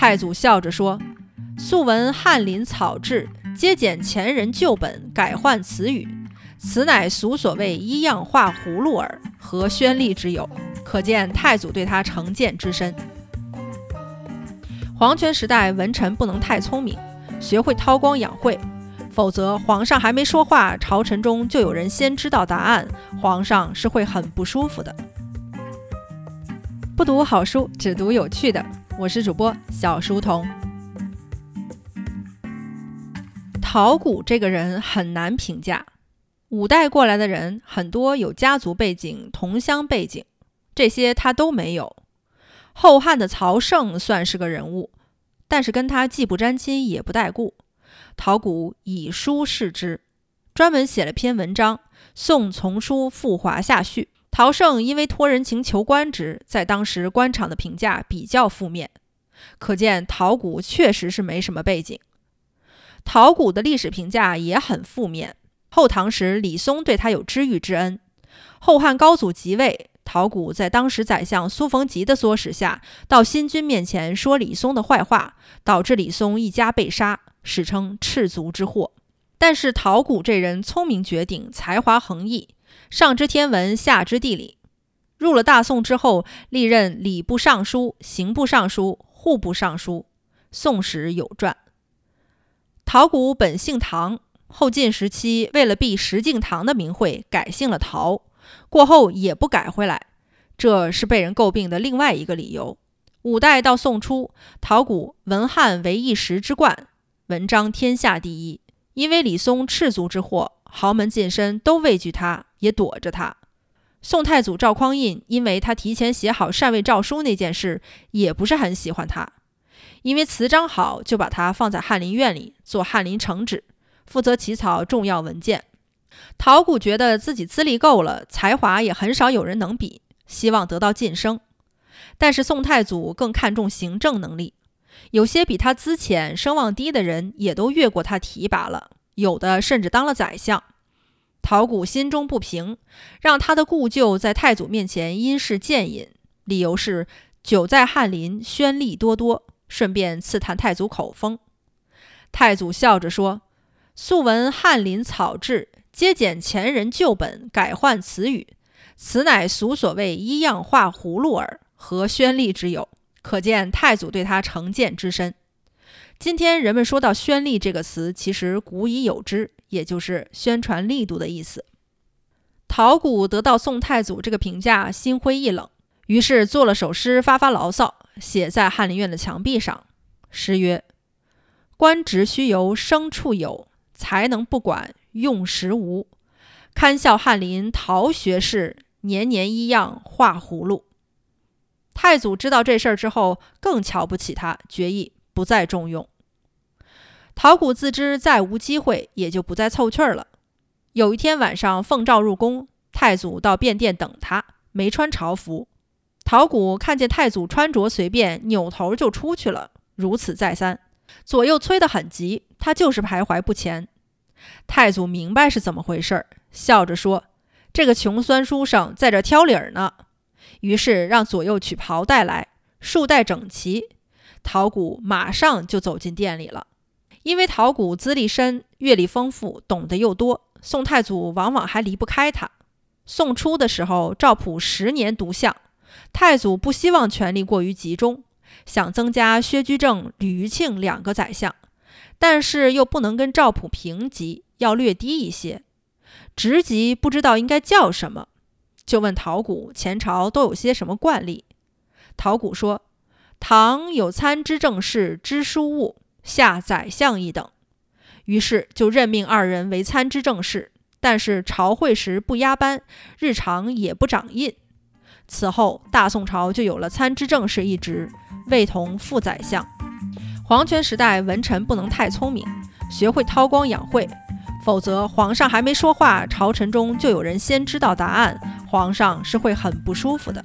太祖笑着说：“素闻翰林草制，皆简前人旧本，改换词语。此乃俗所谓一样画葫芦耳，何宣丽之有？”可见太祖对他成见之深。皇权时代，文臣不能太聪明，学会韬光养晦，否则皇上还没说话，朝臣中就有人先知道答案，皇上是会很不舒服的。不读好书，只读有趣的。我是主播小书童。陶谷这个人很难评价。五代过来的人很多有家族背景、同乡背景，这些他都没有。后汉的曹胜算是个人物，但是跟他既不沾亲也不带故。陶谷以书示之，专门写了篇文章《宋丛书赋华夏序》。陶胜因为托人情求官职，在当时官场的评价比较负面，可见陶谷确实是没什么背景。陶谷的历史评价也很负面。后唐时，李松对他有知遇之恩。后汉高祖即位，陶谷在当时宰相苏逢吉的唆使下，到新君面前说李松的坏话，导致李松一家被杀，史称赤足之祸。但是陶谷这人聪明绝顶，才华横溢。上知天文，下知地理。入了大宋之后，历任礼部尚书、刑部尚书、户部尚书，《宋史》有传。陶谷本姓唐，后晋时期为了避石敬瑭的名讳，改姓了陶。过后也不改回来，这是被人诟病的另外一个理由。五代到宋初，陶谷文翰为一时之冠，文章天下第一。因为李松赤足之祸。豪门近身都畏惧他，也躲着他。宋太祖赵匡胤因为他提前写好禅位诏书那件事，也不是很喜欢他。因为词章好，就把他放在翰林院里做翰林承旨，负责起草重要文件。陶谷觉得自己资历够了，才华也很少有人能比，希望得到晋升。但是宋太祖更看重行政能力，有些比他资浅、声望低的人也都越过他提拔了。有的甚至当了宰相，陶谷心中不平，让他的故旧在太祖面前因事谏引，理由是久在翰林，宣力多多，顺便刺探太祖口风。太祖笑着说：“素闻翰林草制，皆简前人旧本，改换词语，此乃俗所谓一样画葫芦耳，何宣力之有？”可见太祖对他成见之深。今天人们说到“宣力”这个词，其实古已有之，也就是宣传力度的意思。陶谷得到宋太祖这个评价，心灰意冷，于是做了首诗发发牢骚，写在翰林院的墙壁上。诗曰：“官职须由生处有，才能不管用时无。堪笑翰林陶学士，年年一样画葫芦。”太祖知道这事儿之后，更瞧不起他，决意。不再重用，陶谷自知再无机会，也就不再凑趣儿了。有一天晚上，奉诏入宫，太祖到便殿等他，没穿朝服。陶谷看见太祖穿着随便，扭头就出去了。如此再三，左右催得很急，他就是徘徊不前。太祖明白是怎么回事儿，笑着说：“这个穷酸书生在这挑理儿呢。”于是让左右取袍带来，束带整齐。陶谷马上就走进店里了，因为陶谷资历深、阅历丰富、懂得又多，宋太祖往往还离不开他。宋初的时候，赵普十年独相，太祖不希望权力过于集中，想增加薛居正、吕余庆两个宰相，但是又不能跟赵普平级，要略低一些，职级不知道应该叫什么，就问陶谷前朝都有些什么惯例。陶谷说。唐有参知政事、知书务，下宰相一等，于是就任命二人为参知政事，但是朝会时不压班，日常也不掌印。此后，大宋朝就有了参知政事一职，位同副宰相。皇权时代，文臣不能太聪明，学会韬光养晦，否则皇上还没说话，朝臣中就有人先知道答案，皇上是会很不舒服的。